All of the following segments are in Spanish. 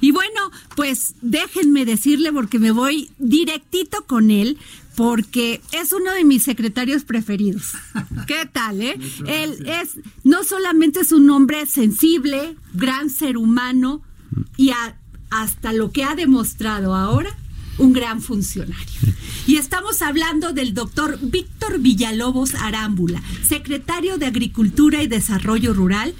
Y bueno, pues déjenme decirle porque me voy directito con él. Porque es uno de mis secretarios preferidos. ¿Qué tal, eh? Él es, no solamente es un hombre sensible, gran ser humano, y hasta lo que ha demostrado ahora, un gran funcionario. Y estamos hablando del doctor Víctor Villalobos Arámbula, secretario de Agricultura y Desarrollo Rural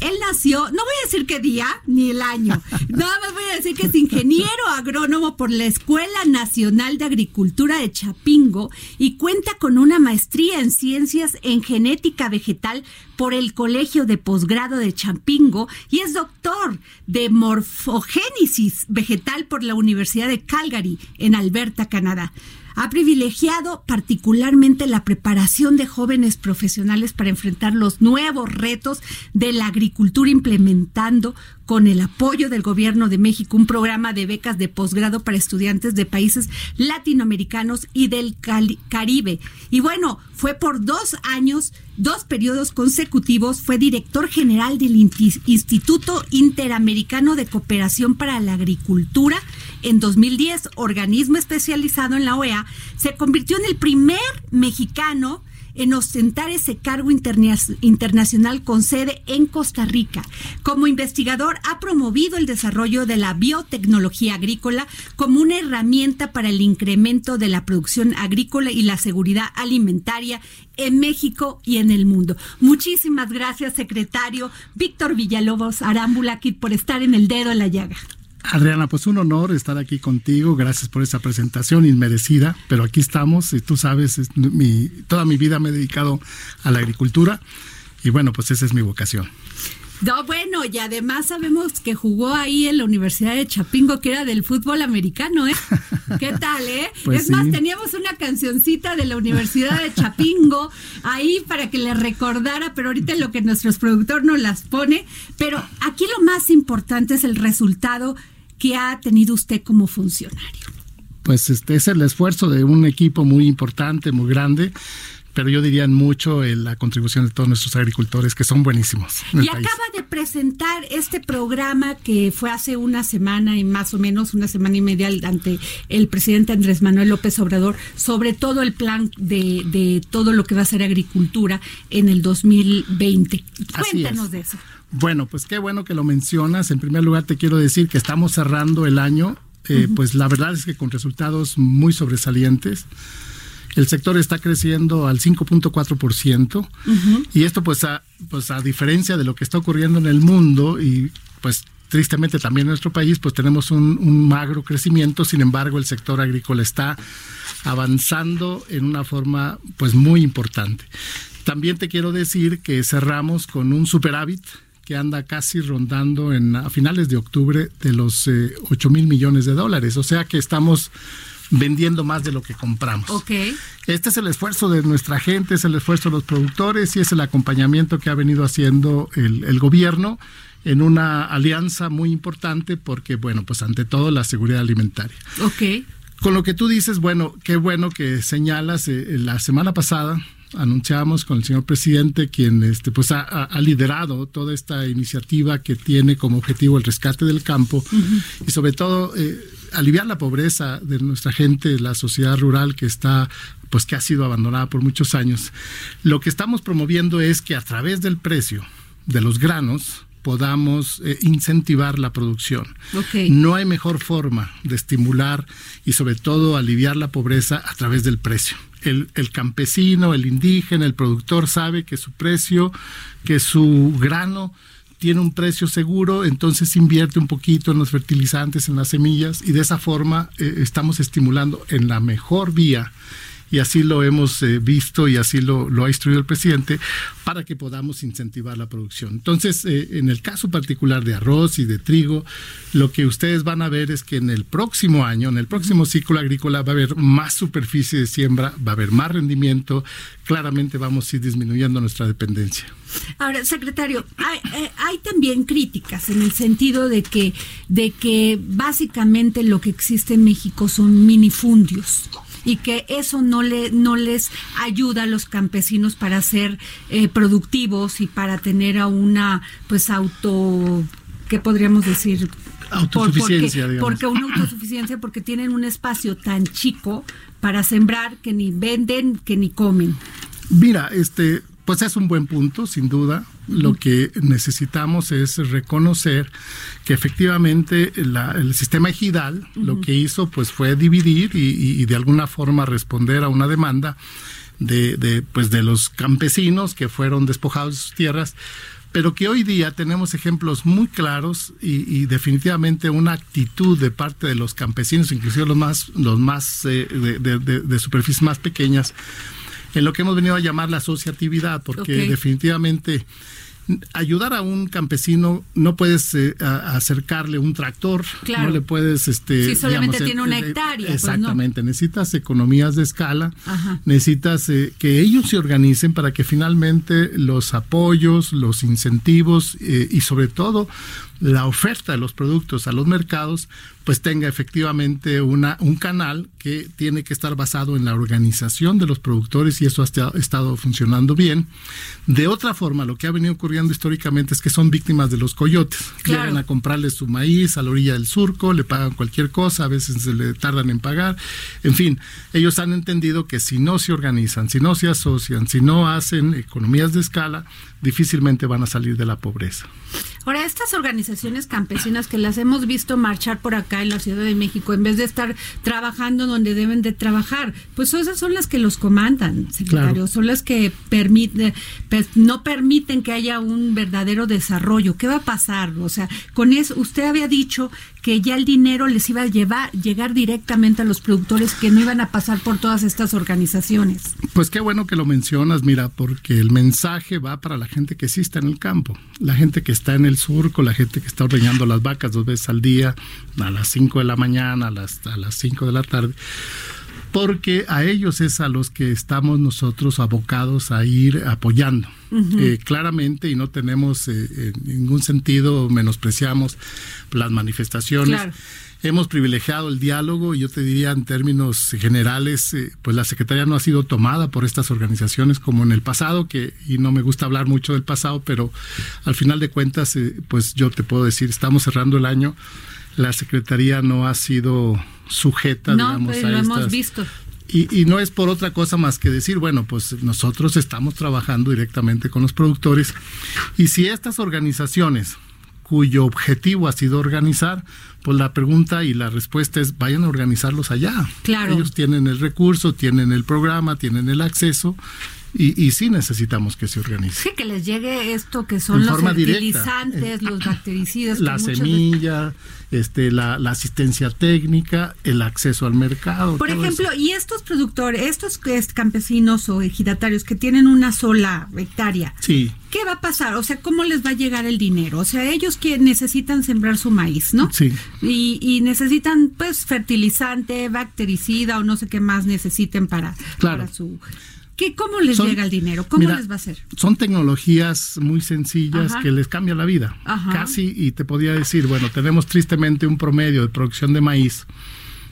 él nació, no voy a decir qué día ni el año, nada más voy a decir que es ingeniero agrónomo por la Escuela Nacional de Agricultura de Chapingo y cuenta con una maestría en ciencias en genética vegetal por el Colegio de Posgrado de Chapingo y es doctor de morfogénesis vegetal por la Universidad de Calgary en Alberta, Canadá ha privilegiado particularmente la preparación de jóvenes profesionales para enfrentar los nuevos retos de la agricultura implementando con el apoyo del gobierno de México un programa de becas de posgrado para estudiantes de países latinoamericanos y del Caribe. Y bueno, fue por dos años, dos periodos consecutivos, fue director general del Instituto Interamericano de Cooperación para la Agricultura. En 2010, organismo especializado en la OEA, se convirtió en el primer mexicano en ostentar ese cargo internacional con sede en Costa Rica. Como investigador ha promovido el desarrollo de la biotecnología agrícola como una herramienta para el incremento de la producción agrícola y la seguridad alimentaria en México y en el mundo. Muchísimas gracias, secretario Víctor Villalobos Arámbula, por estar en el dedo en la llaga. Adriana, pues un honor estar aquí contigo. Gracias por esa presentación inmerecida, pero aquí estamos y tú sabes, mi, toda mi vida me he dedicado a la agricultura y bueno, pues esa es mi vocación. No, bueno, y además sabemos que jugó ahí en la Universidad de Chapingo, que era del fútbol americano, ¿eh? ¿Qué tal, eh? Pues es más, teníamos una cancioncita de la Universidad de Chapingo ahí para que le recordara, pero ahorita lo que nuestros productor nos las pone. Pero aquí lo más importante es el resultado que ha tenido usted como funcionario? Pues este es el esfuerzo de un equipo muy importante, muy grande, pero yo diría mucho la contribución de todos nuestros agricultores que son buenísimos. y acaba de presentar este programa que fue hace una semana y más o menos una semana y media ante el presidente Andrés Manuel López Obrador sobre todo el plan de, de todo lo que va a ser agricultura en el 2020. Cuéntanos de eso. Bueno, pues qué bueno que lo mencionas. En primer lugar, te quiero decir que estamos cerrando el año, eh, pues la verdad es que con resultados muy sobresalientes. El sector está creciendo al 5.4% y esto pues a, pues a diferencia de lo que está ocurriendo en el mundo y pues tristemente también en nuestro país pues tenemos un, un magro crecimiento, sin embargo el sector agrícola está avanzando en una forma pues muy importante. También te quiero decir que cerramos con un superávit que anda casi rondando en a finales de octubre de los eh, 8 mil millones de dólares. O sea que estamos vendiendo más de lo que compramos. Okay. Este es el esfuerzo de nuestra gente, es el esfuerzo de los productores y es el acompañamiento que ha venido haciendo el, el gobierno en una alianza muy importante porque, bueno, pues ante todo la seguridad alimentaria. Ok. Con lo que tú dices, bueno, qué bueno que señalas, eh, la semana pasada anunciamos con el señor presidente, quien este, pues ha, liderado toda esta iniciativa que tiene como objetivo el rescate del campo y sobre todo eh, aliviar la pobreza de nuestra gente, la sociedad rural que está pues que ha sido abandonada por muchos años. Lo que estamos promoviendo es que a través del precio de los granos podamos eh, incentivar la producción. Okay. No hay mejor forma de estimular y sobre todo aliviar la pobreza a través del precio el, el, campesino, el indígena, el productor sabe que su precio, que su grano tiene un precio seguro, entonces invierte un poquito en los fertilizantes, en las semillas y de esa forma eh, estamos estimulando en la mejor vía y así lo hemos eh, visto y así lo, lo, ha instruido el presidente para que podamos incentivar la producción. Entonces, eh, en el caso particular de arroz y de trigo, lo que ustedes van a ver es que en el próximo año, en el próximo ciclo agrícola, va a haber más superficie de siembra, va a haber más rendimiento, claramente vamos a ir disminuyendo nuestra dependencia. Ahora, secretario, hay, eh, hay, también críticas en el sentido de que, de que básicamente lo que existe en México son minifundios y que eso no le no les ayuda a los campesinos para ser eh, productivos y para tener a una pues auto qué podríamos decir autosuficiencia porque, porque una autosuficiencia porque tienen un espacio tan chico para sembrar que ni venden que ni comen. Mira este pues es un buen punto, sin duda. Lo que necesitamos es reconocer que efectivamente el sistema ejidal lo que hizo pues fue dividir y, de alguna forma responder a una demanda de, de, pues de los campesinos que fueron despojados de sus tierras. Pero que hoy día tenemos ejemplos muy claros y, definitivamente una actitud de parte de los campesinos, inclusive los más, los más eh, de, de, superficies más pequeñas, en lo que hemos venido a llamar la asociatividad, porque definitivamente ayudar a un campesino no puedes eh, acercarle un tractor, no le puedes este si solamente tiene una hectárea. Pues, exactamente, necesitas economías de escala, necesitas eh, que ellos se organicen para que finalmente los apoyos, los incentivos eh, y sobre todo la oferta de los productos a los mercados pues tenga efectivamente una, un canal que tiene que estar basado en la organización de los productores y eso ha estado funcionando bien. De otra forma, lo que ha venido ocurriendo históricamente es que son víctimas de los coyotes. Llegan a comprarles su maíz a la orilla del surco, le pagan cualquier cosa, a veces se le tardan en pagar. En fin, ellos han entendido que si no se organizan, si no se asocian, si no hacen economías de escala, difícilmente van a salir de la pobreza. Ahora, estas organizaciones campesinas que las hemos visto marchar por acá en la Ciudad de México, en vez de estar trabajando donde deben de trabajar, pues esas son las que los comandan, secretario, son las que permiten, no permiten que haya un verdadero desarrollo. ¿Qué va a pasar? O sea, con eso, usted había dicho que ya el dinero les iba a llevar, llegar directamente a los productores que no iban a pasar por todas estas organizaciones. Pues qué bueno que lo mencionas, mira, porque el mensaje va para la gente que sí está en el campo, la gente que está en el surco, la gente que está ordeñando las vacas dos veces al día, a las 5 de la mañana, a las, a las 5 de la tarde porque a ellos es a los que estamos nosotros abocados a ir apoyando. Eh, claramente, y no tenemos eh, en ningún sentido, menospreciamos las manifestaciones. Hemos privilegiado el diálogo y yo te diría en términos generales, eh, pues la Secretaría no ha sido tomada por estas organizaciones como en el pasado, que y no me gusta hablar mucho del pasado, pero al final de cuentas, pues yo te puedo decir, estamos cerrando el año la Secretaría no ha sido sujeta, digamos, pues, a lo hemos visto. Y, y, no es por otra cosa más que decir, bueno, pues nosotros estamos trabajando directamente con los productores y si estas organizaciones cuyo objetivo ha sido organizar, pues la pregunta y la respuesta es vayan a organizarlos allá. Claro. Ellos tienen el recurso, tienen el programa, tienen el acceso y, y sí necesitamos que se organice. Sí, que les llegue esto que son los fertilizantes, los bactericidas. La semilla, este, la, asistencia técnica, el acceso al mercado. Por ejemplo, y estos productores, estos campesinos o ejidatarios que tienen una sola hectárea, sí. ¿qué va a pasar? O sea, ¿cómo les va a llegar el dinero? O sea, ellos que necesitan sembrar su maíz, ¿no? Sí. Y, y necesitan, pues, fertilizante, bactericida o no sé qué más necesiten para, para su ¿Qué, ¿Cómo les llega el dinero? ¿Cómo les va a hacer? Son tecnologías muy sencillas que les cambian la vida. Casi, y te podía decir, bueno, tenemos tristemente un promedio de producción de maíz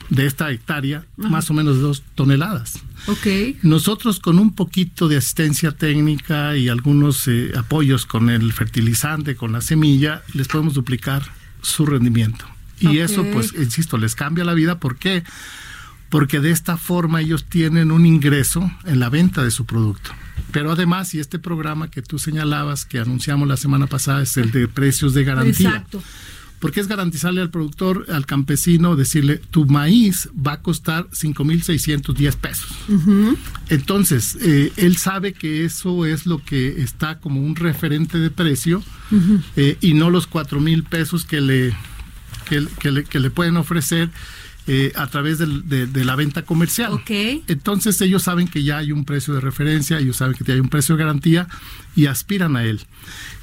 de esta hectárea, más o menos de dos toneladas. Okay. Nosotros con un poquito de asistencia técnica y algunos eh, apoyos con el fertilizante, con la semilla, les podemos duplicar su rendimiento. Y eso, pues, insisto, les cambia la vida. ¿Por qué? Porque de esta forma ellos tienen un ingreso en la venta de su producto. Pero además, y este programa que tú señalabas, que anunciamos la semana pasada, es el de precios de garantía. Exacto. Porque es garantizarle al productor, al campesino, decirle, tu maíz va a costar 5.610 pesos. Entonces, eh, él sabe que eso es lo que está como un referente de precio eh, y no los 4.000 pesos que le, que, le, que le pueden ofrecer eh, a través de, la venta comercial. Okay. Entonces ellos saben que ya hay un precio de referencia, ellos saben que ya hay un precio de garantía y aspiran a él.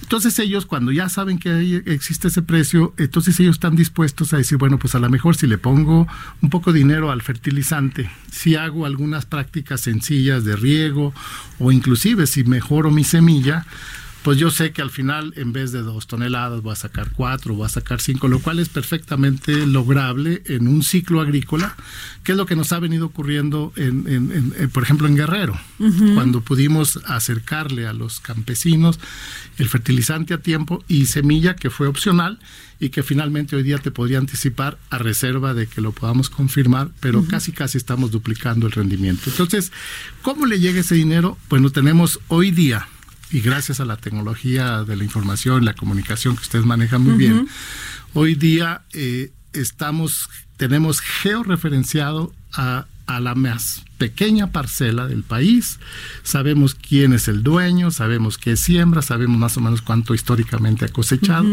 Entonces ellos cuando ya saben que existe ese precio, entonces ellos están dispuestos a decir, bueno, pues a lo mejor si le pongo un poco de dinero al fertilizante, si hago algunas prácticas sencillas de riego o inclusive si mejoro mi semilla, pues yo sé que al final en vez de dos toneladas voy a sacar cuatro, voy a sacar cinco, lo cual es perfectamente lograble en un ciclo agrícola, que es lo que nos ha venido ocurriendo, en, por ejemplo, en Guerrero, cuando pudimos acercarle a los campesinos el fertilizante a tiempo y semilla que fue opcional y que finalmente hoy día te podría anticipar a reserva de que lo podamos confirmar, pero casi casi estamos duplicando el rendimiento. Entonces, ¿cómo le llega ese dinero? Bueno, tenemos hoy día y gracias a la tecnología de la información, la comunicación que ustedes manejan muy bien, hoy día eh, estamos, tenemos georreferenciado a, a la más pequeña parcela del país, sabemos quién es el dueño, sabemos qué siembra, sabemos más o menos cuánto históricamente ha cosechado.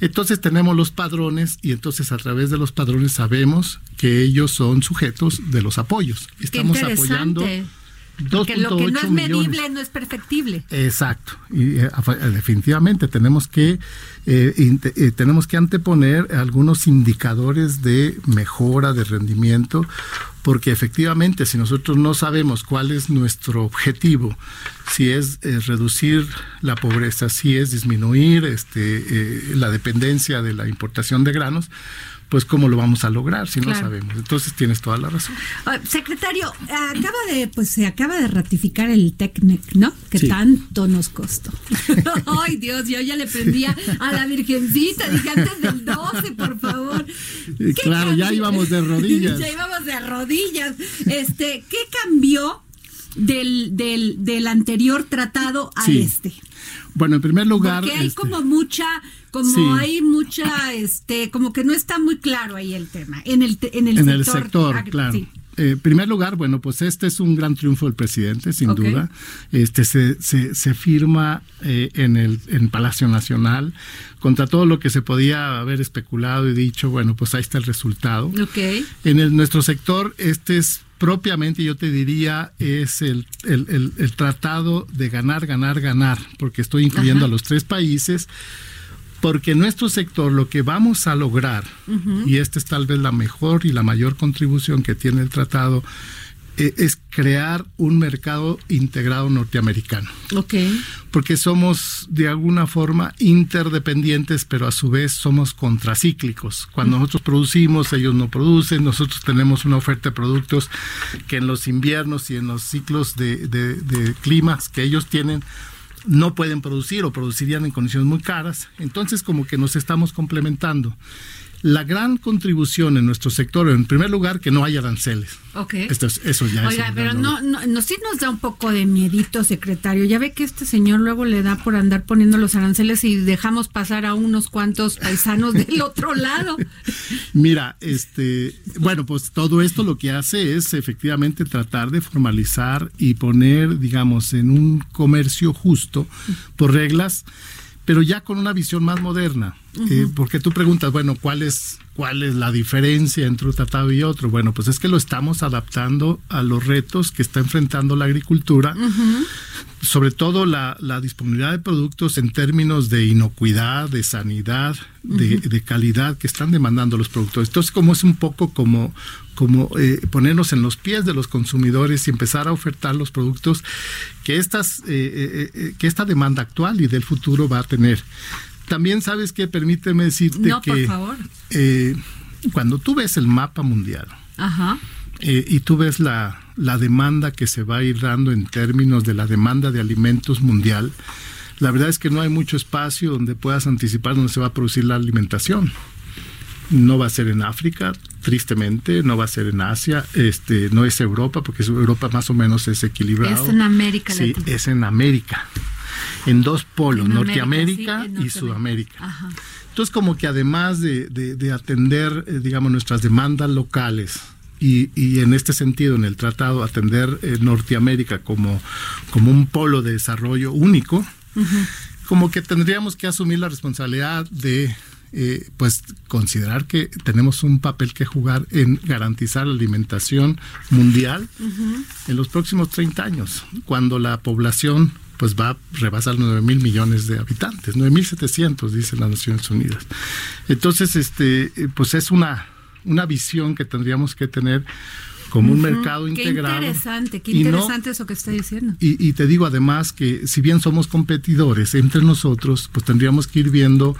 Entonces tenemos los padrones y entonces a través de los padrones sabemos que ellos son sujetos de los apoyos. Estamos apoyando porque lo que no es medible no es perfectible. Exacto. Y eh, definitivamente tenemos que eh, eh, tenemos que anteponer algunos indicadores de mejora de rendimiento porque efectivamente si nosotros no sabemos cuál es nuestro objetivo, si es reducir la pobreza, si es disminuir este, la dependencia de la importación de granos, pues cómo lo vamos a lograr si no sabemos. Entonces tienes toda la razón. Ah, secretario, acaba de, pues se acaba de ratificar el TECNEC, ¿no? Que tanto nos costó. Ay, Dios, yo ya le prendía a la Virgencita, dije antes del 12, por favor. Claro, ya íbamos de rodillas. ya íbamos de rodillas. Este, ¿qué cambió del, del, del anterior tratado a este? Bueno, en primer lugar. Porque hay este, como mucha, como hay mucha, este, como que no está muy claro ahí el tema. En el, en el en sector. El sector claro. Eh, en primer lugar, bueno, pues este es un gran triunfo del presidente, sin duda. Este se, se, se firma eh, en el en Palacio Nacional contra todo lo que se podía haber especulado y dicho. Bueno, pues ahí está el resultado. Okay. En el, nuestro sector, este es propiamente yo te diría es el, el, el, tratado de ganar, ganar, ganar, porque estoy incluyendo a los tres países, porque nuestro sector lo que vamos a lograr, y esta es tal vez la mejor y la mayor contribución que tiene el tratado, eh, es crear un mercado integrado norteamericano. Ok. Porque somos de alguna forma interdependientes, pero a su vez somos contracíclicos. Cuando nosotros producimos, ellos no producen, nosotros tenemos una oferta de productos que en los inviernos y en los ciclos de, de climas que ellos tienen, no pueden producir o producirían en condiciones muy caras. Entonces como que nos estamos complementando la gran contribución en nuestro sector, en primer lugar, que no haya aranceles. Ok. Esto es, eso ya Oiga, pero no, no, sí nos da un poco de miedito, secretario. Ya ve que este señor luego le da por andar poniendo los aranceles y dejamos pasar a unos cuantos paisanos del otro lado. Mira, este, bueno, pues todo esto lo que hace es efectivamente tratar de formalizar y poner, digamos, en un comercio justo por reglas pero ya con una visión más moderna. Eh, porque tú preguntas, bueno, ¿cuál es, ¿cuál es la diferencia entre un tratado y otro? Bueno, pues es que lo estamos adaptando a los retos que está enfrentando la agricultura, sobre todo la, disponibilidad de productos en términos de inocuidad, de sanidad, de, de, calidad que están demandando los productores. Entonces, como es un poco como, como eh, ponernos en los pies de los consumidores y empezar a ofertar los productos que, estas, eh, eh, que esta demanda actual y del futuro va a tener. También sabes que permíteme decirte que cuando tú ves el mapa mundial y tú ves la, la demanda que se va a ir dando en términos de la demanda de alimentos mundial, la verdad es que no hay mucho espacio donde puedas anticipar dónde se va a producir la alimentación no va a ser en África, tristemente, no va a ser en Asia, este, no es Europa, porque Europa más o menos es equilibrado. Es en América Sí, es en América. En dos polos, Norteamérica y Sudamérica. Entonces, como que además de, atender, eh, digamos, nuestras demandas locales, y, y, en este sentido, en el tratado, atender eh, Norteamérica como, como un polo de desarrollo único, como que tendríamos que asumir la responsabilidad de eh, pues considerar que tenemos un papel que jugar en garantizar la alimentación mundial en los próximos 30 años, cuando la población pues va a rebasar 9 mil millones de habitantes, 9 mil 700 dicen las Naciones Unidas. Entonces, este, pues es una, una visión que tendríamos que tener como un mercado integrado. Qué interesante, qué interesante eso que está diciendo. Y, y, te digo además que si bien somos competidores entre nosotros, pues tendríamos que ir viendo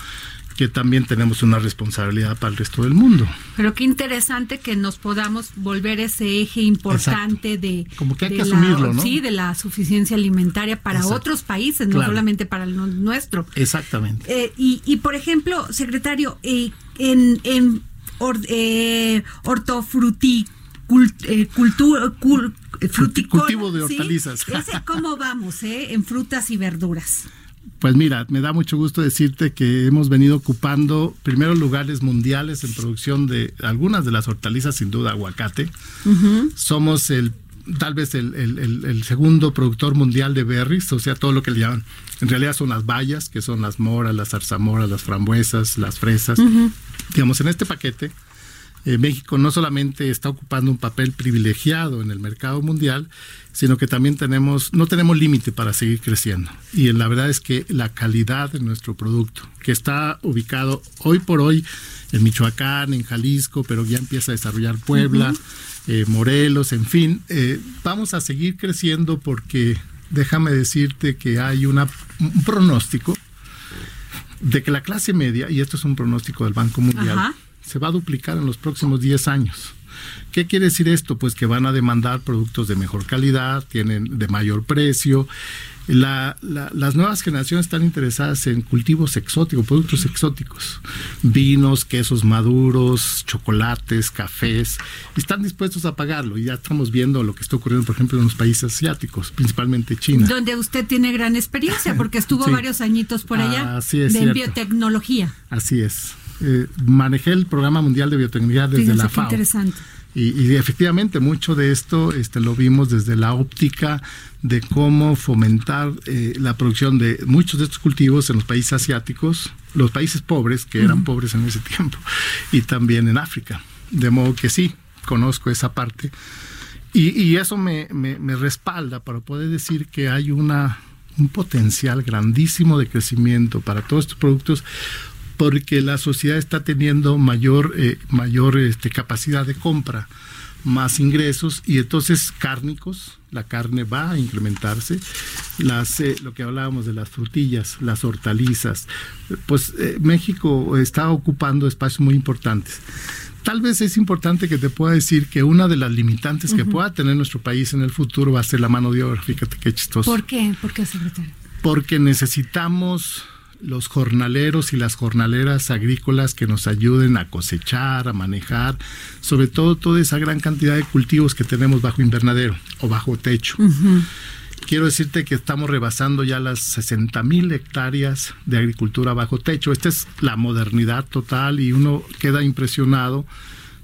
que también tenemos una responsabilidad para el resto del mundo. Pero qué interesante que nos podamos volver ese eje importante de como que hay de que asumirlo, ¿no? Sí, de la suficiencia alimentaria para Exacto. otros países, no Claro. solamente para el nuestro. Exactamente. Eh, y, y por ejemplo, secretario, eh, en, en or- eh, hortofruti cul- eh, eh, Cultivo de ¿sí? hortalizas. Ese cómo vamos, eh, en frutas y verduras. Pues mira, me da mucho gusto decirte que hemos venido ocupando primeros lugares mundiales en producción de algunas de las hortalizas, sin duda aguacate. Somos el tal vez el, el- el- el segundo productor mundial de berries, o sea, todo lo que le llaman, en realidad son las bayas, que son las moras, las zarzamoras, las frambuesas, las fresas. Digamos, en este paquete, eh, México no solamente está ocupando un papel privilegiado en el mercado mundial, sino que también tenemos, no tenemos límite para seguir creciendo. Y la verdad es que la calidad de nuestro producto, que está ubicado hoy por hoy en Michoacán, en Jalisco, pero ya empieza a desarrollar Puebla, eh, Morelos, en fin, eh, vamos a seguir creciendo porque déjame decirte que hay una, un pronóstico de que la clase media, y esto es un pronóstico del Banco Mundial, Ajá. se va a duplicar en los próximos 10 años. ¿Qué quiere decir esto? Pues que van a demandar productos de mejor calidad, tienen de mayor precio. La- la- las nuevas generaciones están interesadas en cultivos exóticos, productos exóticos, vinos, quesos maduros, chocolates, cafés, y están dispuestos a pagarlo. Y ya estamos viendo lo que está ocurriendo, por ejemplo, en los países asiáticos, principalmente China. Donde usted tiene gran experiencia, porque estuvo Sí. varios añitos por allá Así es de cierto. biotecnología. Así es. Eh, manejé el programa mundial de biotecnología desde la FAO. interesante. Y, y efectivamente mucho de esto este, lo vimos desde la óptica de cómo fomentar eh, la producción de muchos de estos cultivos en los países asiáticos, los países pobres, que eran pobres en ese tiempo, y también en África. De modo que sí, conozco esa parte. Y, y eso me, me- me respalda para poder decir que hay una, un potencial grandísimo de crecimiento para todos estos productos porque la sociedad está teniendo mayor, eh, mayor este, capacidad de compra, más ingresos y entonces cárnicos, la carne va a incrementarse, las, eh, lo que hablábamos de las frutillas, las hortalizas, pues eh, México está ocupando espacios muy importantes. Tal vez es importante que te pueda decir que una de las limitantes que pueda tener nuestro país en el futuro va a ser la mano de obra. Fíjate qué chistoso ¿Por qué? ¿Por qué, secretario? porque necesitamos los jornaleros y las jornaleras agrícolas que nos ayuden a cosechar, a manejar, sobre todo toda esa gran cantidad de cultivos que tenemos bajo invernadero o bajo techo. Quiero decirte que estamos rebasando ya las 60 mil hectáreas de agricultura bajo techo. Esta es la modernidad total y uno queda impresionado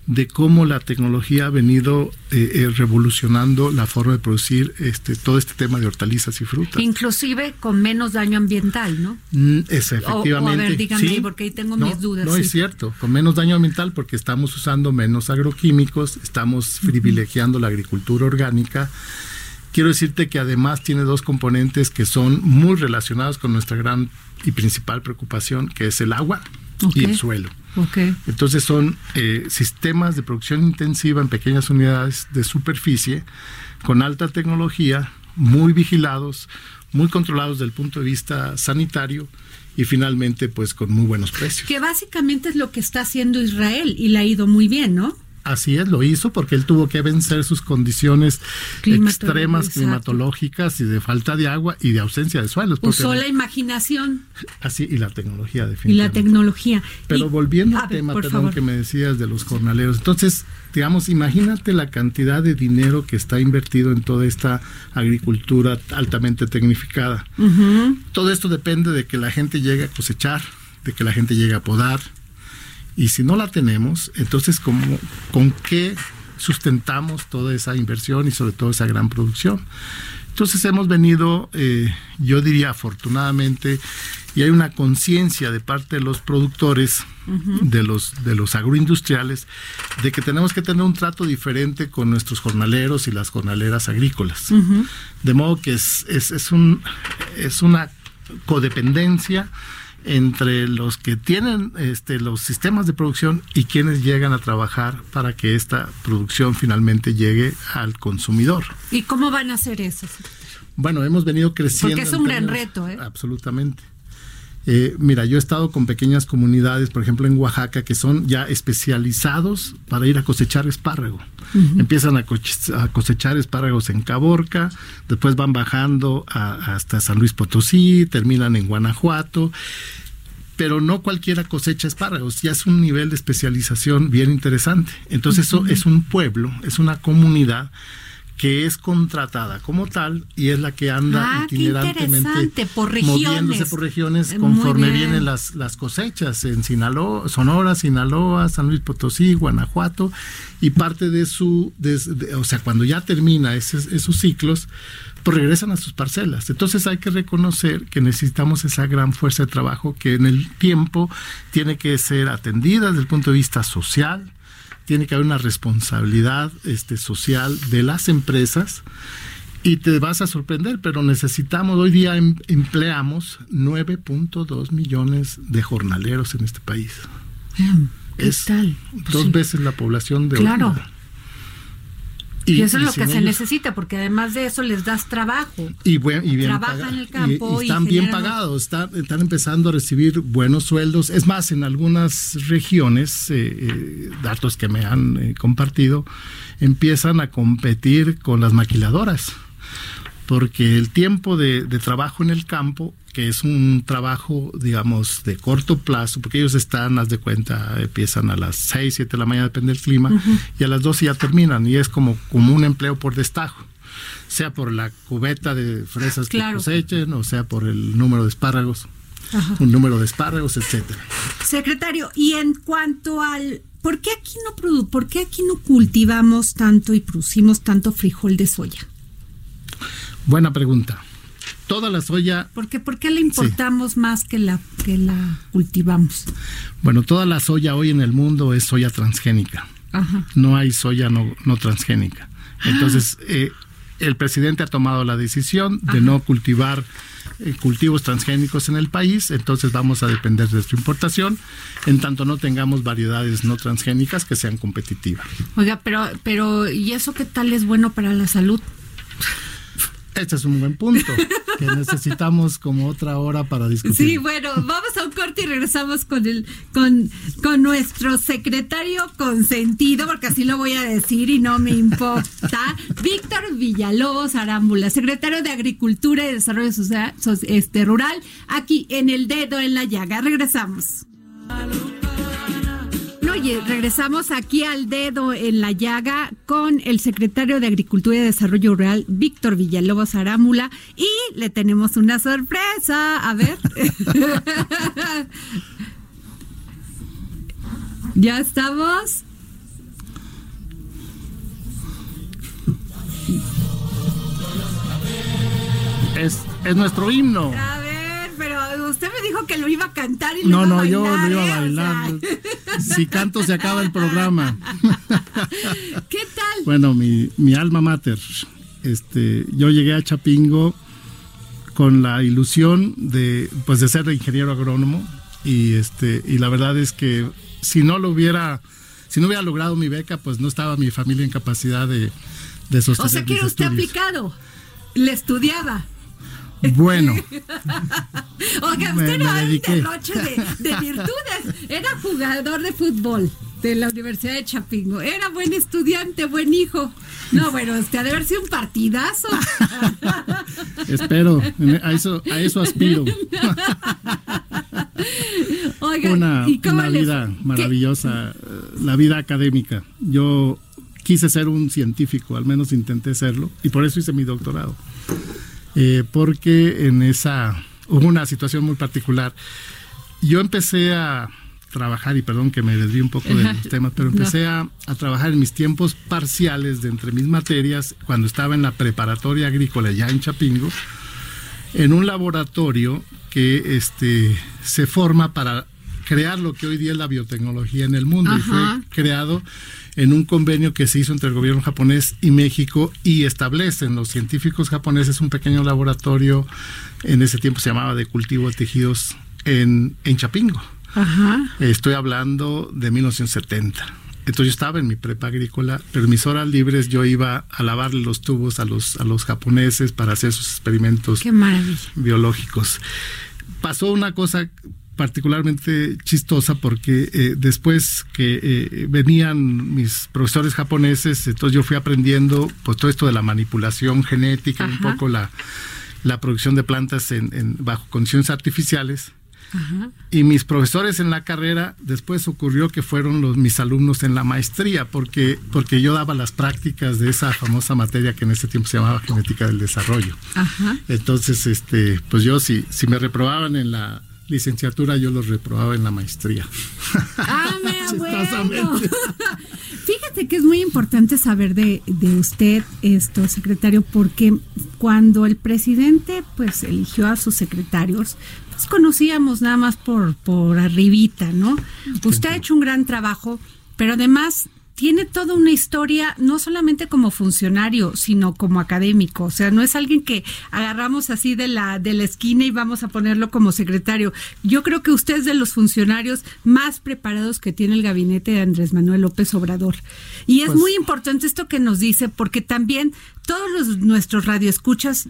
de cómo la tecnología ha venido eh, eh, revolucionando la forma de producir este, todo este tema de hortalizas y frutas. Inclusive con menos daño ambiental, ¿no? Mm, Es O- o, a efectivamente. ver, porque ahí tengo no, mis dudas, No sí. es cierto, con menos daño ambiental porque estamos usando menos agroquímicos, estamos privilegiando la agricultura orgánica. Quiero decirte que además tiene dos componentes que son muy relacionados con nuestra gran y principal preocupación, que es el agua y el suelo. Ok. Entonces son eh, sistemas de producción intensiva en pequeñas unidades de superficie con alta tecnología, muy vigilados, muy controlados desde el punto de vista sanitario y finalmente pues con muy buenos precios. Que básicamente es lo que está haciendo Israel y le ha ido muy bien, ¿no? Así es, lo hizo porque él tuvo que vencer sus condiciones extremas exacto. climatológicas y de falta de agua y de ausencia de suelos. Usó la imaginación Así, y la tecnología y definitivamente. la tecnología. Pero Y- volviendo al ver, tema, por perdón, favor. que me decías de los jornaleros. Entonces, digamos, imagínate la cantidad de dinero que está invertido en toda esta agricultura altamente tecnificada. Todo esto depende de que la gente llegue a cosechar, de que la gente llegue a podar. Y si no la tenemos, entonces, ¿cómo, ¿con qué sustentamos toda esa inversión y sobre todo esa gran producción? Entonces hemos venido, eh, yo diría afortunadamente, y hay una conciencia de parte de los productores, de, los, de los agroindustriales, de que tenemos que tener un trato diferente con nuestros jornaleros y las jornaleras agrícolas. De modo que es, es, es, un, es una codependencia entre los que tienen este, los sistemas de producción y quienes llegan a trabajar para que esta producción finalmente llegue al consumidor. ¿Y cómo van a hacer eso? Bueno, hemos venido creciendo. Porque es un gran reto, ¿eh? Absolutamente. Eh, mira, yo he estado con pequeñas comunidades, por ejemplo en Oaxaca, que son ya especializados para ir a cosechar espárrago. Empiezan a, cosechar espárragos en Caborca, después van bajando hasta San Luis Potosí, terminan en Guanajuato pero no cualquiera cosecha espárragos, ya es un nivel de especialización bien interesante. Entonces eso es un pueblo, es una comunidad que es contratada como tal y es la que anda ah, itinerantemente por moviéndose por regiones conforme vienen las, las cosechas en Sinaloa, Sonora, Sinaloa, San Luis Potosí, Guanajuato y parte de su, o sea, cuando ya termina esos ciclos, pues regresan a sus parcelas. Entonces hay que reconocer que necesitamos esa gran fuerza de trabajo que en el tiempo tiene que ser atendida desde el punto de vista social, tiene que haber una responsabilidad este, social de las empresas y te vas a sorprender, pero necesitamos, hoy día em, empleamos 9.2 millones de jornaleros en este país. ¿Qué es tal? Pues dos veces la población de Claro. Y, eso es lo que se necesita, porque además de eso les das trabajo. Y, bien Trabajan en el campo. Y, están bien pagados, están, empezando a recibir buenos sueldos. Es más, en algunas regiones, eh, eh, datos que me han eh, compartido, empiezan a competir con las maquiladoras porque el tiempo de, trabajo en el campo, que es un trabajo, digamos, de corto plazo, porque ellos están, haz de cuenta, empiezan a las 6, 7 de la mañana, depende del clima, y a las 12 ya terminan, y es como, como un empleo por destajo, sea por la cubeta de fresas que cosechen, o sea por el número de espárragos, un número de espárragos, etcétera. Secretario, y en cuanto al ¿por qué aquí no produ por qué aquí no cultivamos tanto y producimos tanto frijol de soya? Buena pregunta. Toda la soya. ¿Por qué, ¿Por qué la importamos más que la, que la cultivamos? Bueno, toda la soya hoy en el mundo es soya transgénica. No hay soya no, no transgénica. Ah. Entonces, eh, el presidente ha tomado la decisión de no cultivar eh, cultivos transgénicos en el país, entonces vamos a depender de su importación, en tanto no tengamos variedades no transgénicas que sean competitivas. Oiga, pero, pero ¿y eso qué tal es bueno para la salud? Este es un buen punto que necesitamos como otra hora para discutir. Sí, bueno, vamos a un corte y regresamos con el con, con nuestro secretario consentido, porque así lo voy a decir y no me importa, Víctor Villalobos Arámbula, secretario de Agricultura y Desarrollo Social, este, Rural, aquí en el dedo en la llaga. Regresamos. Oye, regresamos aquí al dedo en la llaga con el secretario de Agricultura y Desarrollo Rural, Víctor Villalobos Arámula, y le tenemos una sorpresa. A ver. ¿Ya estamos? Es, es nuestro himno pero usted me dijo que lo iba a cantar y no, no, yo lo iba a ¿eh? bailar. Si canto se acaba el programa. ¿Qué tal? Bueno, mi, mi alma mater. Este, yo llegué a Chapingo con la ilusión de pues de ser ingeniero agrónomo y este y la verdad es que si no lo hubiera si no hubiera logrado mi beca pues no estaba mi familia en capacidad de, de sostener O sea que era usted aplicado, le estudiaba. Bueno. Oiga, usted no era un derroche de, virtudes. Era jugador de fútbol de la Universidad de Chapingo. Era buen estudiante, buen hijo. No, bueno, usted ha de haber sido un partidazo. Espero, a eso, a eso aspiro. Oiga, una, una vida maravillosa, la vida académica. Yo quise ser un científico, al menos intenté serlo, y por eso hice mi doctorado. Eh, porque en esa hubo una situación muy particular. Yo empecé a trabajar, y perdón que me desvíe un poco de los temas, pero empecé a, trabajar en mis tiempos parciales de entre mis materias, cuando estaba en la preparatoria agrícola ya en Chapingo, en un laboratorio que este, se forma para crear lo que hoy día es la biotecnología en el mundo. Y fue creado en un convenio que se hizo entre el gobierno japonés y México y establecen los científicos japoneses un pequeño laboratorio, en ese tiempo se llamaba de cultivo de tejidos en, en Chapingo. Estoy hablando de 1970. Entonces yo estaba en mi prepa agrícola, pero en mis horas libres yo iba a lavarle los tubos a los, a los japoneses para hacer sus experimentos biológicos. Pasó una cosa particularmente chistosa porque eh, después que eh, venían mis profesores japoneses, entonces yo fui aprendiendo pues todo esto de la manipulación genética, un poco la, la producción de plantas en, bajo condiciones artificiales. Y mis profesores en la carrera, después ocurrió que fueron los, mis alumnos en la maestría, porque, porque yo daba las prácticas de esa famosa materia que en ese tiempo se llamaba genética del desarrollo. Entonces, este, pues yo si, si me reprobaban en la licenciatura yo los reprobaba en la maestría. Ah, Fíjate que es muy importante saber de, de, usted esto, secretario, porque cuando el presidente pues eligió a sus secretarios, pues conocíamos nada más por, por arribita, ¿no? Usted ha hecho un gran trabajo, pero además tiene toda una historia, no solamente como funcionario, sino como académico. O sea, no es alguien que agarramos así de la, de la esquina y vamos a ponerlo como secretario. Yo creo que usted es de los funcionarios más preparados que tiene el gabinete de Andrés Manuel López Obrador. Y es pues muy importante esto que nos dice, porque también todos los, nuestros radioescuchas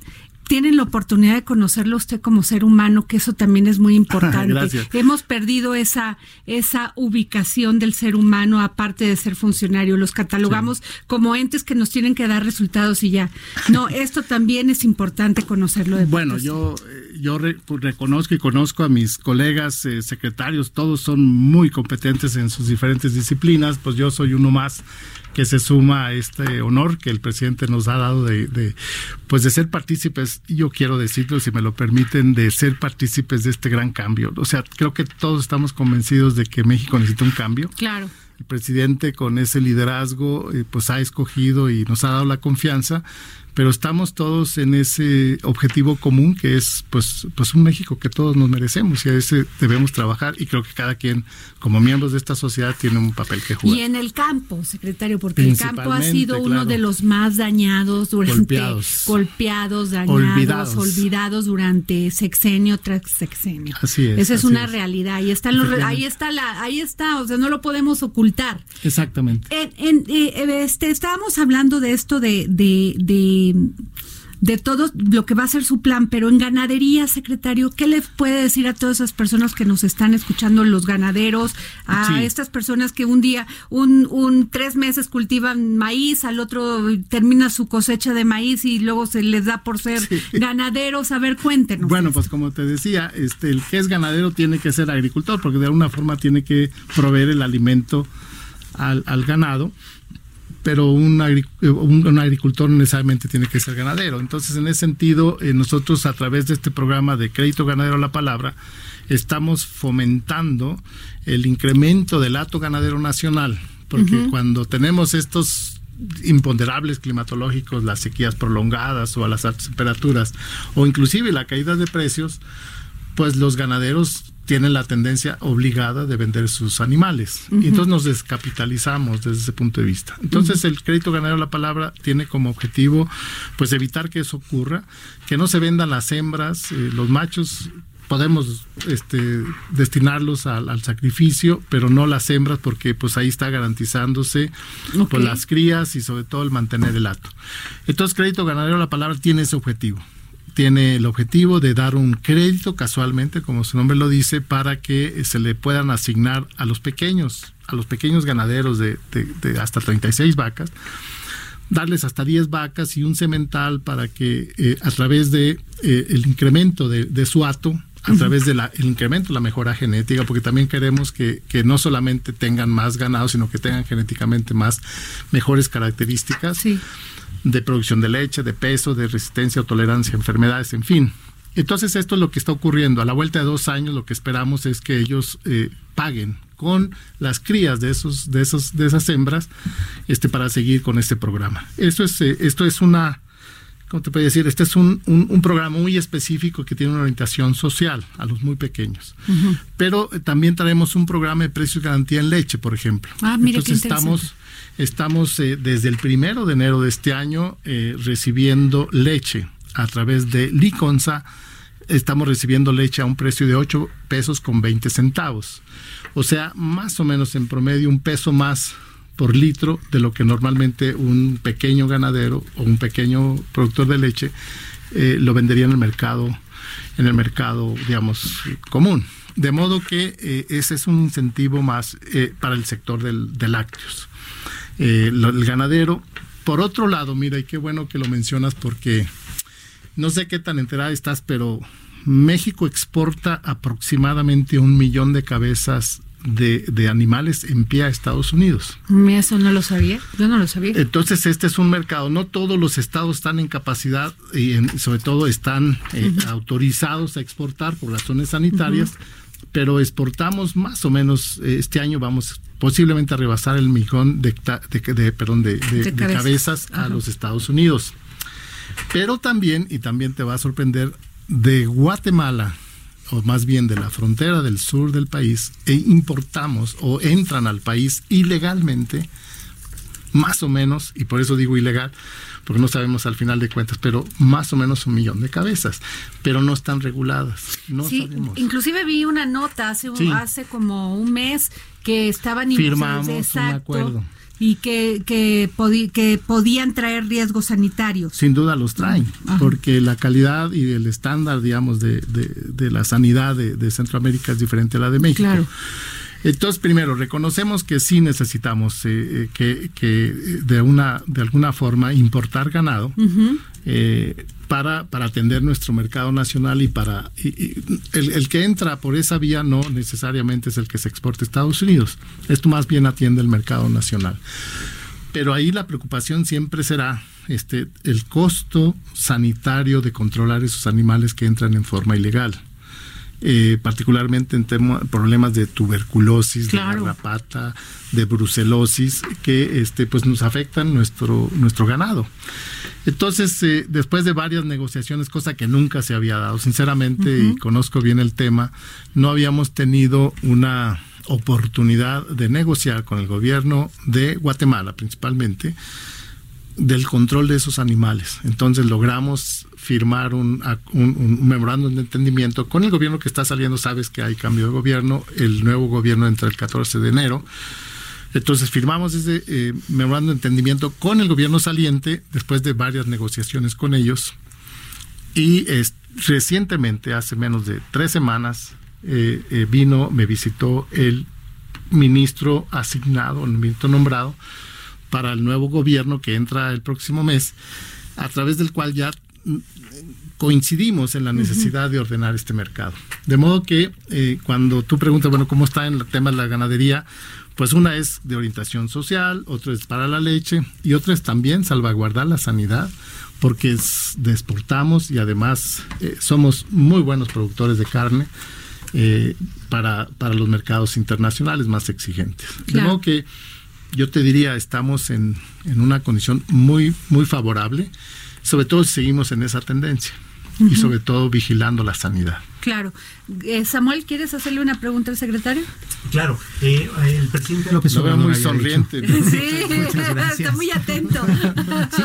tienen la oportunidad de conocerlo usted como ser humano, que eso también es muy importante. Hemos perdido esa, esa ubicación del ser humano aparte de ser funcionario. Los catalogamos como entes que nos tienen que dar resultados y ya. No, esto también es importante conocerlo. De bueno, yo, eh, yo pues, reconozco y conozco a mis colegas eh, secretarios, todos son muy competentes en sus diferentes disciplinas, pues yo soy uno más que se suma a este honor que el presidente nos ha dado de, pues de ser partícipes, yo quiero decirlo si me lo permiten, de ser partícipes de este gran cambio. O sea, creo que todos estamos convencidos de que México necesita un cambio. Claro. El presidente con ese liderazgo eh, pues ha escogido y nos ha dado la confianza pero estamos todos en ese objetivo común que es pues pues un México que todos nos merecemos y a ese debemos trabajar y creo que cada quien como miembros de esta sociedad tiene un papel que jugar. Y en el campo, secretario, porque el campo ha sido uno de los más dañados durante golpeados, dañados, olvidados. durante sexenio tras sexenio. Así es. Esa es una realidad y están los ahí está la ahí está, o sea, no lo podemos ocultar. Exactamente. En, eh, este estábamos hablando de esto de, de de todo lo que va a ser su plan, pero en ganadería, secretario, ¿qué le puede decir a todas esas personas que nos están escuchando, los ganaderos, a estas personas que un día, un, un tres meses cultivan maíz, al otro termina su cosecha de maíz y luego se les da por ser ganaderos? A ver, cuéntenos. Bueno, pues como te decía, este, el que es ganadero tiene que ser agricultor, porque de alguna forma tiene que proveer el alimento al, al ganado pero un, un, agricultor necesariamente tiene que ser ganadero. Entonces, en ese sentido, eh, nosotros a través de este programa de crédito ganadero a la palabra, estamos fomentando el incremento del hato ganadero nacional, porque cuando tenemos estos imponderables climatológicos, las sequías prolongadas o a las altas temperaturas, o inclusive la caída de precios, pues los ganaderos tienen la tendencia obligada de vender sus animales. Y entonces nos descapitalizamos desde ese punto de vista. Entonces el crédito ganadero la palabra tiene como objetivo pues evitar que eso ocurra, que no se vendan las hembras, eh, los machos podemos este, destinarlos al, sacrificio, pero no las hembras porque pues ahí está garantizándose pues, las crías y sobre todo el mantener el hato. Entonces crédito ganadero la palabra tiene ese objetivo tiene el objetivo de dar un crédito casualmente, como su nombre lo dice, para que se le puedan asignar a los pequeños, a los pequeños ganaderos de, hasta 36 vacas, darles hasta 10 vacas y un semental para que eh, a través de eh, el incremento de, su hato, a través del incremento de la mejora genética, porque también queremos que, que, no solamente tengan más ganado, sino que tengan genéticamente más mejores características. Sí de producción de leche, de peso, de resistencia o tolerancia a enfermedades, en fin. Entonces esto es lo que está ocurriendo. A la vuelta de dos años lo que esperamos es que ellos eh, paguen con las crías de esos, de esos, de esas hembras, este, para seguir con este programa. Esto es, eh, esto es una ¿cómo te puedo decir? Este es un, un, programa muy específico que tiene una orientación social a los muy pequeños. Pero eh, también traemos un programa de precios garantía en leche, por ejemplo. Ah, mira Entonces estamos, estamos eh, desde el primero de enero de este año eh, recibiendo leche a través de Liconza. Estamos recibiendo leche a un precio de 8 pesos con 20 centavos. O sea, más o menos en promedio un peso más por litro de lo que normalmente un pequeño ganadero o un pequeño productor de leche eh, lo vendería en el mercado, en el mercado, digamos, común. De modo que ese es un incentivo más eh, para el sector del, de lácteos. El ganadero. Por otro lado, mira, y qué bueno que lo mencionas porque no sé qué tan enterada estás, pero México exporta aproximadamente un millón de cabezas de, animales en pie a Estados Unidos. Eso no lo sabía, yo no lo sabía. Entonces este es un mercado, no todos los estados están en capacidad y sobre todo están eh, autorizados a exportar por razones sanitarias, pero exportamos más o menos, eh, este año vamos posiblemente a rebasar el millón de, de, perdón, de, cabezas, a los Estados Unidos. Pero también, y también te va a sorprender, de Guatemala o más bien de la frontera del sur del país, e importamos o entran al país ilegalmente, más o menos, y por eso digo ilegal, porque no sabemos al final de cuentas, pero más o menos un millón de cabezas, pero no estestán reguladas. No sí, inclusive vi una nota hace, hace como un mes que estaban firmamos un acuerdo y que, que, que, podían traer riesgos sanitarios. Sin duda los traen, porque la calidad y el estándar, digamos, de, de, la sanidad de, Centroamérica es diferente a la de México. Claro. Entonces, primero, reconocemos que sí necesitamos eh, eh, que, de, una, de alguna forma importar ganado eh, para, para atender nuestro mercado nacional y para... el, el, que entra por esa vía no necesariamente es el que se exporta a Estados Unidos. Esto más bien atiende el mercado nacional. Pero ahí la preocupación siempre será este, el costo sanitario de controlar esos animales que entran en forma ilegal. Eh, particularmente en problemas de tuberculosis, de garrapata, de brucelosis, que este, pues nos afectan nuestro, nuestro ganado. Entonces, eh, después de varias negociaciones, cosa que nunca se había dado, sinceramente, y conozco bien el tema, no habíamos tenido una oportunidad de negociar con el gobierno de Guatemala principalmente del control de esos animales. Entonces logramos firmar un, un, memorándum de entendimiento con el gobierno que está saliendo. Sabes que hay cambio de gobierno, el nuevo gobierno entra el 14 de enero. Entonces firmamos ese eh, memorándum de entendimiento con el gobierno saliente después de varias negociaciones con ellos. Y recientemente, hace menos de tres semanas, eh, eh, vino, me visitó el ministro asignado, el ministro nombrado, para el nuevo gobierno que entra el próximo mes, a través del cual ya coincidimos en la necesidad de ordenar este mercado. De modo que eh, cuando tú preguntas, bueno, ¿cómo está en el tema de la ganadería? Pues una es de orientación social, otra es para la leche y otra es también salvaguardar la sanidad porque exportamos y además eh, somos muy buenos productores de carne eh, para, para los mercados internacionales más exigentes. De modo que yo te diría, estamos en, en una condición muy, muy favorable, sobre todo si seguimos en esa tendencia y sobre todo vigilando la sanidad. Claro. Eh, Samuel, ¿quieres hacerle una pregunta al secretario? Claro. Eh, el presidente López Obrador. muy sonriente. Sí, está muy atento.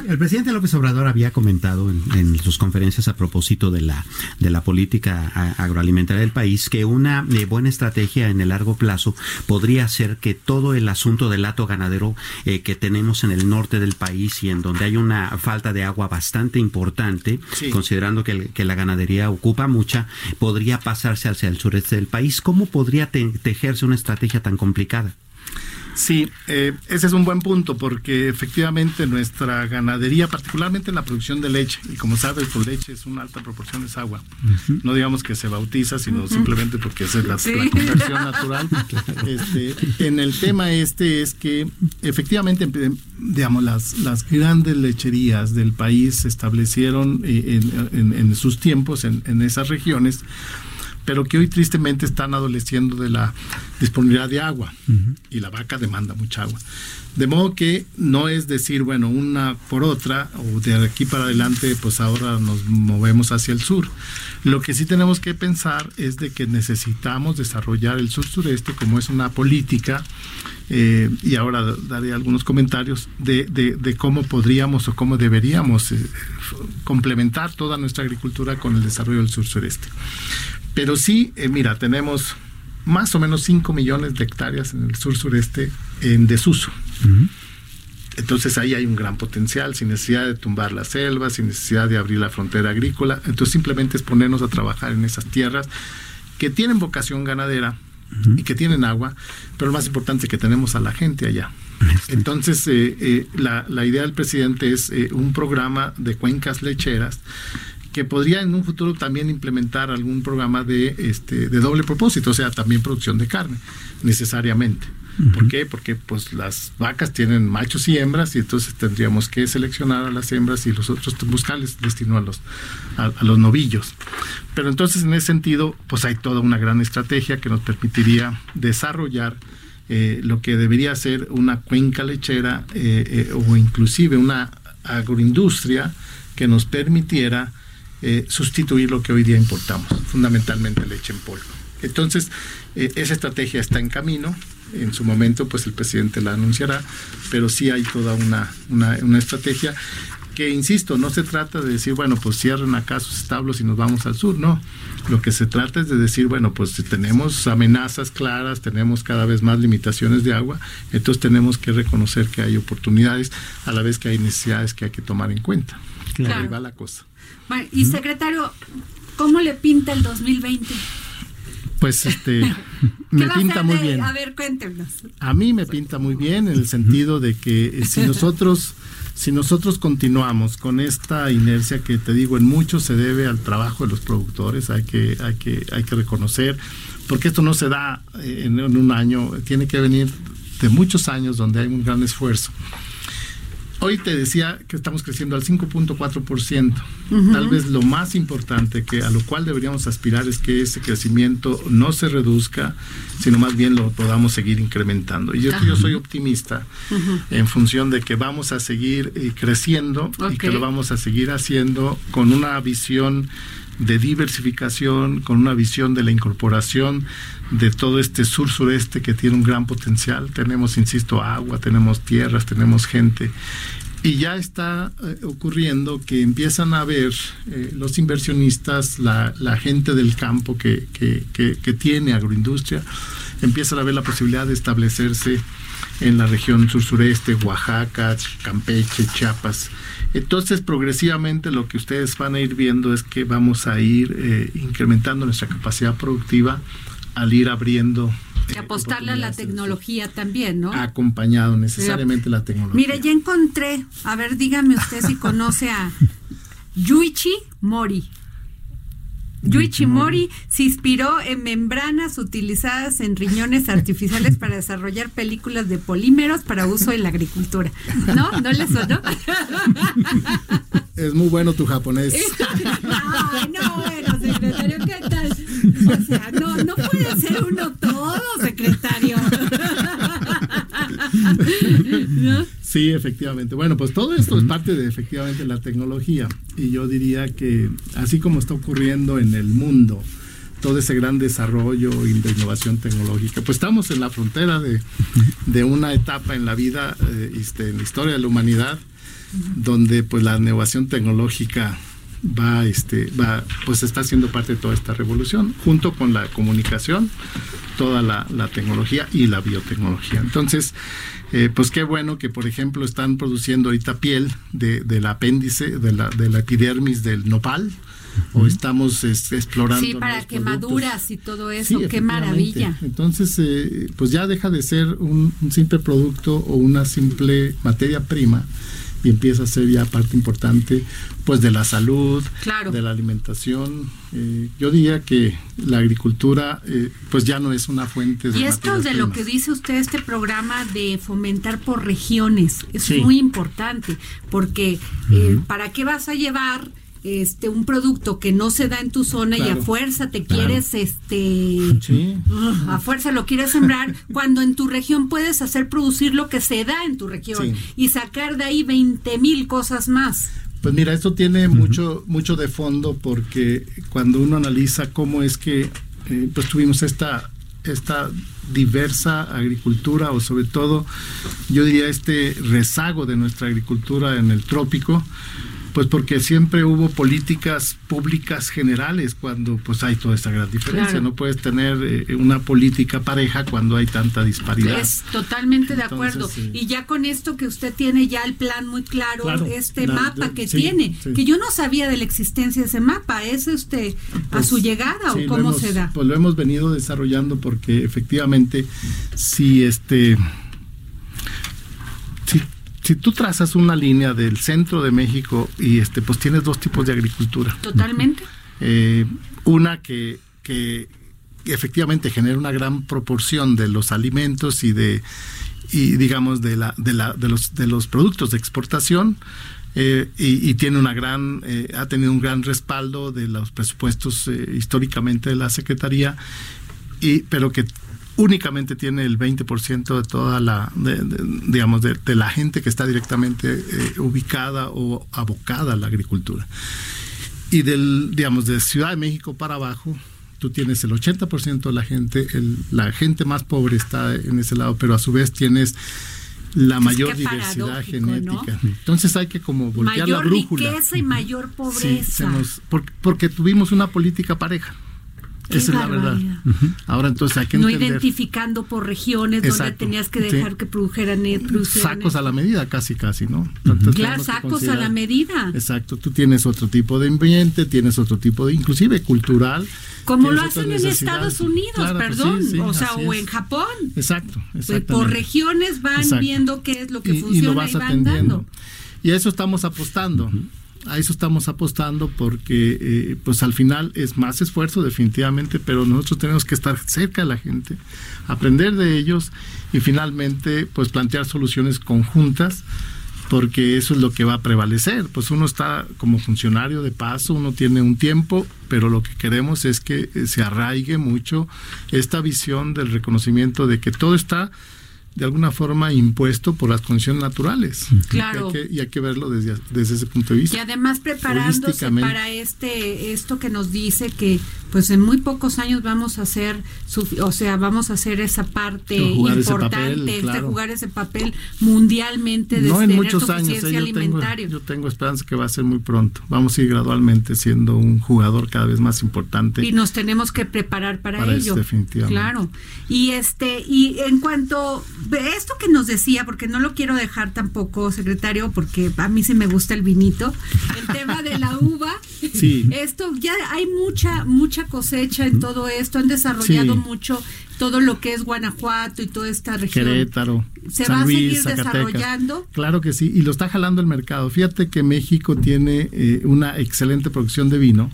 el presidente López Obrador había comentado en, sus conferencias a propósito de la, de la política agroalimentaria del país que una eh, buena estrategia en el largo plazo podría ser que todo el asunto del lato ganadero que tenemos en el norte del país y en donde hay una falta de agua bastante importante, considerando que, que la ganadería ocupa mucha, podría pasarse hacia el sureste del país. ¿Cómo podría tejerse una estrategia tan complicada? Sí, eh, ese es un buen punto porque efectivamente nuestra ganadería, particularmente en la producción de leche, y como sabes, por pues, leche es una alta proporción es agua. No digamos que se bautiza, sino simplemente porque esa es la, conversión natural. Este, en el tema este es que efectivamente, digamos, las, las grandes lecherías del país se establecieron eh, en, en, sus tiempos en, en esas regiones pero que hoy tristemente están adoleciendo de la disponibilidad de agua y la vaca demanda mucha agua. De modo que no es decir, bueno, una por otra o de aquí para adelante, pues ahora nos movemos hacia el sur. Lo que sí tenemos que pensar es de que necesitamos desarrollar el sur-sureste como es una política eh, y ahora daré algunos comentarios de, de, cómo podríamos o cómo deberíamos eh, complementar toda nuestra agricultura con el desarrollo del sur-sureste. Pero sí, eh, mira, tenemos más o menos 5 millones de hectáreas en el sur-sureste en desuso. Entonces ahí hay un gran potencial, sin necesidad de tumbar las selvas, sin necesidad de abrir la frontera agrícola. Entonces simplemente es ponernos a trabajar en esas tierras que tienen vocación ganadera, y que tienen agua, pero lo más importante es que tenemos a la gente allá. Entonces, eh, eh, la, la, idea del presidente es eh, un programa de cuencas lecheras que podría en un futuro también implementar algún programa de, este, de doble propósito, o sea, también producción de carne, necesariamente. ¿Por qué? Porque pues las vacas tienen machos y hembras y entonces tendríamos que seleccionar a las hembras y los otros buscarles destino a los, a, los novillos. Pero entonces en ese sentido pues hay toda una gran estrategia que nos permitiría desarrollar eh, lo que debería ser una cuenca lechera eh, eh, o inclusive una agroindustria que nos permitiera sustituir lo que hoy día importamos, fundamentalmente leche en polvo. Entonces, esa estrategia está en camino en su momento pues el presidente la anunciará, pero sí hay toda una, una, estrategia que, insisto, no se trata de decir, bueno, pues cierren acá sus establos y nos vamos al sur, no. Lo que se trata es de decir, bueno, pues si tenemos amenazas claras, tenemos cada vez más limitaciones de agua, entonces tenemos que reconocer que hay oportunidades a la vez que hay necesidades que hay que tomar en cuenta. Claro. Ahí va la cosa. y secretario, ¿cómo le pinta el 2020? Pues este me pinta muy bien. A ver, cuéntenos. A mí me pinta muy bien en el sentido de que eh, si nosotros si nosotros continuamos con esta inercia que te digo en mucho se debe al trabajo de los productores, hay que hay que hay que reconocer porque esto no se da eh, en un año, tiene que venir de muchos años donde hay un gran esfuerzo. Hoy te decía que estamos creciendo al 5.4%. Tal vez lo más importante que a lo cual deberíamos aspirar es que ese crecimiento no se reduzca, sino más bien lo podamos seguir incrementando. Y yo, yo soy optimista en función de que vamos a seguir eh, creciendo y que lo vamos a seguir haciendo con una visión de diversificación, con una visión de la incorporación de todo este sur-sureste que tiene un gran potencial. Tenemos, insisto, agua, tenemos tierras, tenemos gente. Y ya está eh, ocurriendo que empiezan a ver eh, los inversionistas, la, gente del campo que, que, que, tiene agroindustria, empiezan a ver la posibilidad de establecerse en la región sur-sureste, Oaxaca, Campeche, Chiapas. Entonces, progresivamente lo que ustedes van a ir viendo es que vamos a ir eh, incrementando nuestra capacidad productiva al ir abriendo y eh, apostarle a la tecnología también, ¿no? Acompañado necesariamente la tecnología. Mire, ya encontré, a ver, dígame usted si conoce a Yuichi Mori. Yuichi Mori se inspiró en membranas utilizadas en riñones artificiales para desarrollar películas de polímeros para uso en la agricultura. ¿No? ¿No le sonó? Es muy bueno tu japonés. Ay, no, bueno, secretario, ¿qué tal? O sea, no, no puede ser uno todo, secretario. Sí, efectivamente. Bueno, pues todo esto es parte de efectivamente la tecnología. Y yo diría que así como está ocurriendo en el mundo, todo ese gran desarrollo y de innovación tecnológica. Pues estamos en la frontera de, de una etapa en la vida, eh, este, en la historia de la humanidad, donde pues la innovación tecnológica va este va pues está siendo parte de toda esta revolución junto con la comunicación toda la, tecnología y la biotecnología entonces eh, pues qué bueno que por ejemplo están produciendo ahorita piel de, del apéndice de la, de la epidermis del nopal o estamos explorando. Sí, para quemaduras y todo eso, qué maravilla. Entonces, eh, pues ya deja de ser un, simple producto o una simple materia prima, y empieza a ser ya parte importante pues de la salud, de la alimentación. Eh, yo diría que la agricultura eh, pues ya no es una fuente de... Y esto de lo que dice usted, este programa de fomentar por regiones, es muy importante, porque eh, ¿para qué vas a llevar este un producto que no se da en tu zona y a fuerza te quieres este a fuerza lo quieres sembrar cuando en tu región puedes hacer producir lo que se da en tu región y sacar de ahí 20 mil cosas más. Pues mira, esto tiene mucho, mucho de fondo porque cuando uno analiza cómo es que eh, pues tuvimos esta, esta diversa agricultura o sobre todo yo diría este rezago de nuestra agricultura en el trópico, pues porque siempre hubo políticas públicas generales cuando pues hay toda esa gran diferencia. No puedes tener eh, una política pareja cuando hay tanta disparidad. Es totalmente de acuerdo. Y ya con esto que usted tiene ya el plan muy claro, este mapa que tiene, que yo no sabía de la existencia de ese mapa, ¿es usted a pues, su llegada o cómo se da? Pues lo hemos venido desarrollando porque efectivamente si este si tú trazas una línea del centro de México y este pues tienes dos tipos de agricultura. Totalmente. Eh, una que, que efectivamente genera una gran proporción de los alimentos y de y digamos de la de la de los de los productos de exportación eh, y, tiene una gran eh, ha tenido un gran respaldo de los presupuestos históricamente de la secretaría y pero que únicamente tiene el 20% de toda la, digamos, de, la gente que está directamente eh, ubicada o abocada a la agricultura. Y del, digamos, de Ciudad de México para abajo, tú tienes el 80% de la gente, la gente más pobre está en ese lado, pero a su vez tienes la mayor diversidad genética. Entonces hay que como voltear la brújula. Mayor riqueza y mayor pobreza. porque tuvimos una política pareja. Esa es la verdad. Ahora entonces hay que No identificando por regiones donde tenías que dejar que produjeran, eh, Sacos a la medida, casi, casi, ¿no? claro, sacos a la medida. Exacto, tú tienes otro tipo de ambiente, tienes otro tipo de, inclusive cultural. Como lo hacen en Estados Unidos, pues perdón, o sea, o en Japón. Exacto, pues por regiones van viendo qué es lo que funciona y, lo vas atendiendo. Y a eso estamos apostando a eso estamos apostando porque eh, pues al final es más esfuerzo definitivamente, pero nosotros tenemos que estar cerca de la gente, aprender de ellos y finalmente pues plantear soluciones conjuntas porque eso es lo que va a prevalecer. Pues uno está como funcionario de paso, uno tiene un tiempo, pero lo que queremos es que eh, se arraigue mucho esta visión del reconocimiento de que todo está de alguna forma impuesto por las condiciones naturales. Claro. Y hay que, verlo desde, desde ese punto de vista. Y además preparándose para este esto que nos dice que pues en muy pocos años vamos a hacer o sea vamos a hacer esa parte importante de jugar ese papel mundialmente de no en muchos años ¿eh? yo tengo, yo tengo esperanza que va a ser muy pronto vamos a ir gradualmente siendo un jugador cada vez más importante y nos tenemos que preparar para, ello definitivamente claro y este y en cuanto esto que nos decía, porque no lo quiero dejar tampoco, secretario, porque a mí sí me gusta el vinito, el tema de la uva. Sí. Esto ya hay mucha, mucha cosecha en todo esto, han desarrollado mucho todo lo que es Guanajuato y toda esta región. Querétaro. ¿Se va a seguir desarrollando? Claro que sí, y lo está jalando el mercado. Fíjate que México tiene eh, una excelente producción de vino.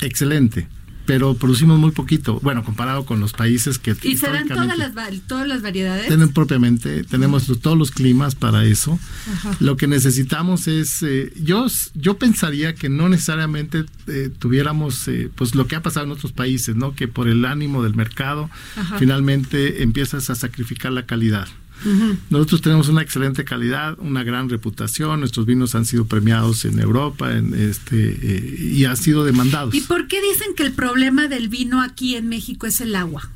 Excelente pero producimos muy poquito, bueno, comparado con los países que... ¿Y se dan todas las, todas las variedades? Tienen propiamente, tenemos todos los climas para eso. Lo que necesitamos es, eh, yo, yo pensaría que no necesariamente eh, tuviéramos, eh, pues lo que ha pasado en otros países, ¿no? Que por el ánimo del mercado, finalmente empiezas a sacrificar la calidad. Nosotros tenemos una excelente calidad, una gran reputación, nuestros vinos han sido premiados en Europa en este, eh, y han sido demandados. ¿Y por qué dicen que el problema del vino aquí en México es el agua?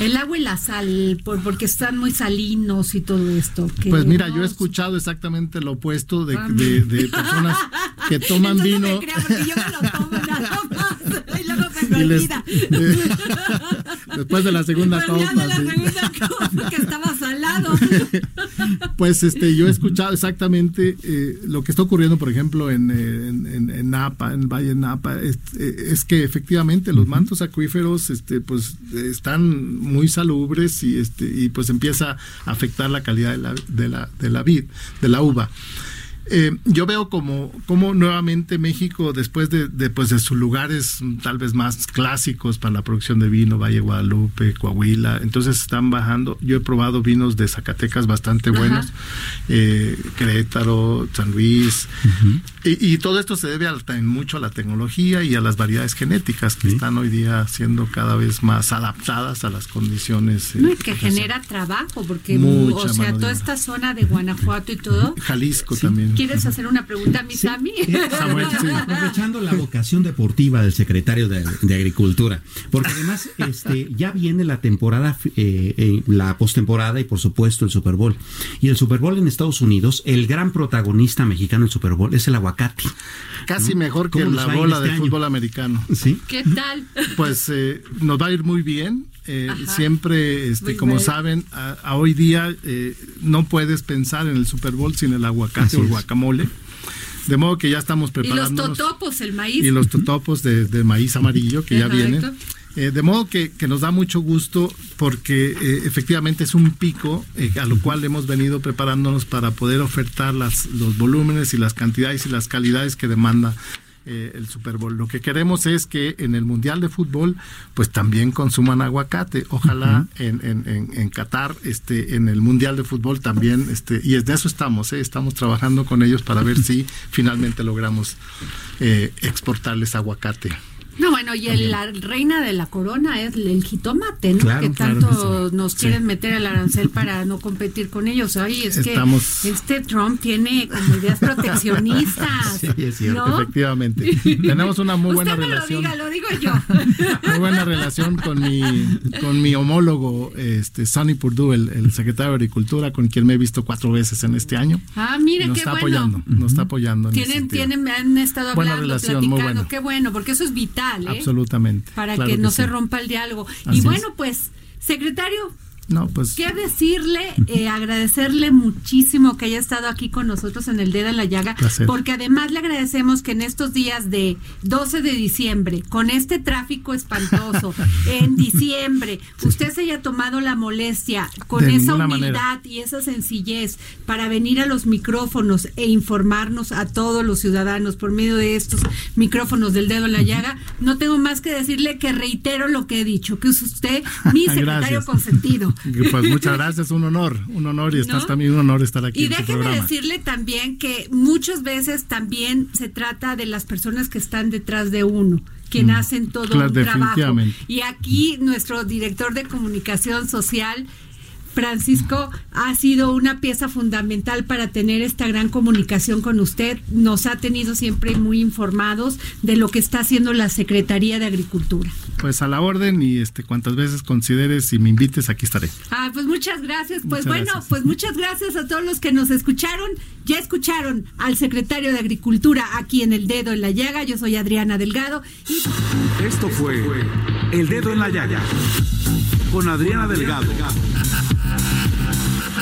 El agua y la sal, porque están muy salinos y todo esto. pues mira, yo he escuchado exactamente lo opuesto de, de, personas que toman vino. No porque yo me lo tomo nada más, y luego me olvida. después de la segunda copa. De la segunda copa, que estaba salado. pues este, yo he escuchado exactamente eh, lo que está ocurriendo, por ejemplo, en, en, en, Napa, en Valle Napa, es, es, que efectivamente los mantos acuíferos, este, pues, están muy salubres y este y pues empieza a afectar la calidad de la, de la, de la vid, de la uva. Eh, yo veo como, como nuevamente México, después de, de, pues de sus lugares tal vez más clásicos para la producción de vino, Valle Guadalupe, Coahuila, entonces están bajando. Yo he probado vinos de Zacatecas bastante buenos, eh, Querétaro, San Luis, y, y, todo esto se debe al, mucho a la tecnología y a las variedades genéticas que ¿Sí? están hoy día siendo cada vez más adaptadas a las condiciones. Eh, no, y que genera trabajo, porque o sea, toda esta zona de Guanajuato y todo. Jalisco sí. también. ¿Quieres hacer una pregunta a mi Sammy? Samuel, aprovechando la vocación deportiva del secretario de, de Agricultura, porque además este, ya viene la temporada, eh, eh, la postemporada y por supuesto el Super Bowl. Y el Super Bowl en Estados Unidos, el gran protagonista mexicano del Super Bowl es el aguacate. Casi ¿no? mejor que la bola este del año? fútbol americano. ¿Sí? ¿Qué tal? Pues eh, nos va a ir muy bien. Eh, siempre, este, como bien. saben, a, a, hoy día eh, no puedes pensar en el Super Bowl sin el aguacate Así o el guacamole. De modo que ya estamos preparando. Y los totopos, el maíz. Y los totopos de, de maíz amarillo que ya vienen. Eh, de modo que, que, nos da mucho gusto porque eh, efectivamente es un pico eh, a lo cual hemos venido preparándonos para poder ofertar las, los volúmenes y las cantidades y las calidades que demanda eh, el Super Bowl. Lo que queremos es que en el Mundial de Fútbol, pues también consuman aguacate. Ojalá uh -huh. en, en, en, Qatar, este, en el Mundial de Fútbol también, este, y de eso estamos, ¿eh? estamos trabajando con ellos para ver si finalmente logramos eh, exportarles aguacate. No, bueno, y el, la reina de la corona es el jitomate, ¿no? Claro, que tanto claro que sí. nos quieren sí. meter al arancel para no competir con ellos. Ay, es Estamos... que este Trump tiene como ideas proteccionistas. sí, es cierto, ¿no? efectivamente. Tenemos una muy buena Usted relación. Lo, diga, lo digo yo. muy buena relación con mi, con mi homólogo, este, Sonny Purdue, el, el, secretario de Agricultura, con quien me he visto cuatro veces en este año. Ah, mire, nos qué está bueno. apoyando, nos está apoyando. Tienen, tienen, han estado buena hablando, relación, platicando. Muy buena. Qué bueno, porque eso es vital. ¿Eh? Absolutamente. Para claro que, que no sí. se rompa el diálogo. Así y bueno, es. pues, secretario, no, pues. ¿Qué decirle? Eh, agradecerle muchísimo que haya estado aquí con nosotros en el Dedo en la Llaga, Placer. porque además le agradecemos que en estos días de 12 de diciembre, con este tráfico espantoso, en diciembre, sí. usted se haya tomado la molestia con de esa humildad manera. y esa sencillez para venir a los micrófonos e informarnos a todos los ciudadanos por medio de estos micrófonos del Dedo en la Llaga. No tengo más que decirle que reitero lo que he dicho, que es usted mi secretario consentido. Pues muchas gracias, un honor, un honor y estás ¿No? también un honor estar aquí. Y en déjeme programa. decirle también que muchas veces también se trata de las personas que están detrás de uno quien mm, hacen todo claro, un trabajo. Y aquí nuestro director de comunicación social Francisco ha sido una pieza fundamental para tener esta gran comunicación con usted. Nos ha tenido siempre muy informados de lo que está haciendo la Secretaría de Agricultura. Pues a la orden y este cuantas veces consideres y me invites, aquí estaré. Ah, pues muchas gracias. Pues muchas bueno, gracias. pues muchas gracias a todos los que nos escucharon. Ya escucharon al secretario de Agricultura aquí en El Dedo en la Llaga. Yo soy Adriana Delgado. Y... Esto fue El Dedo en la Llaga con Adriana Delgado.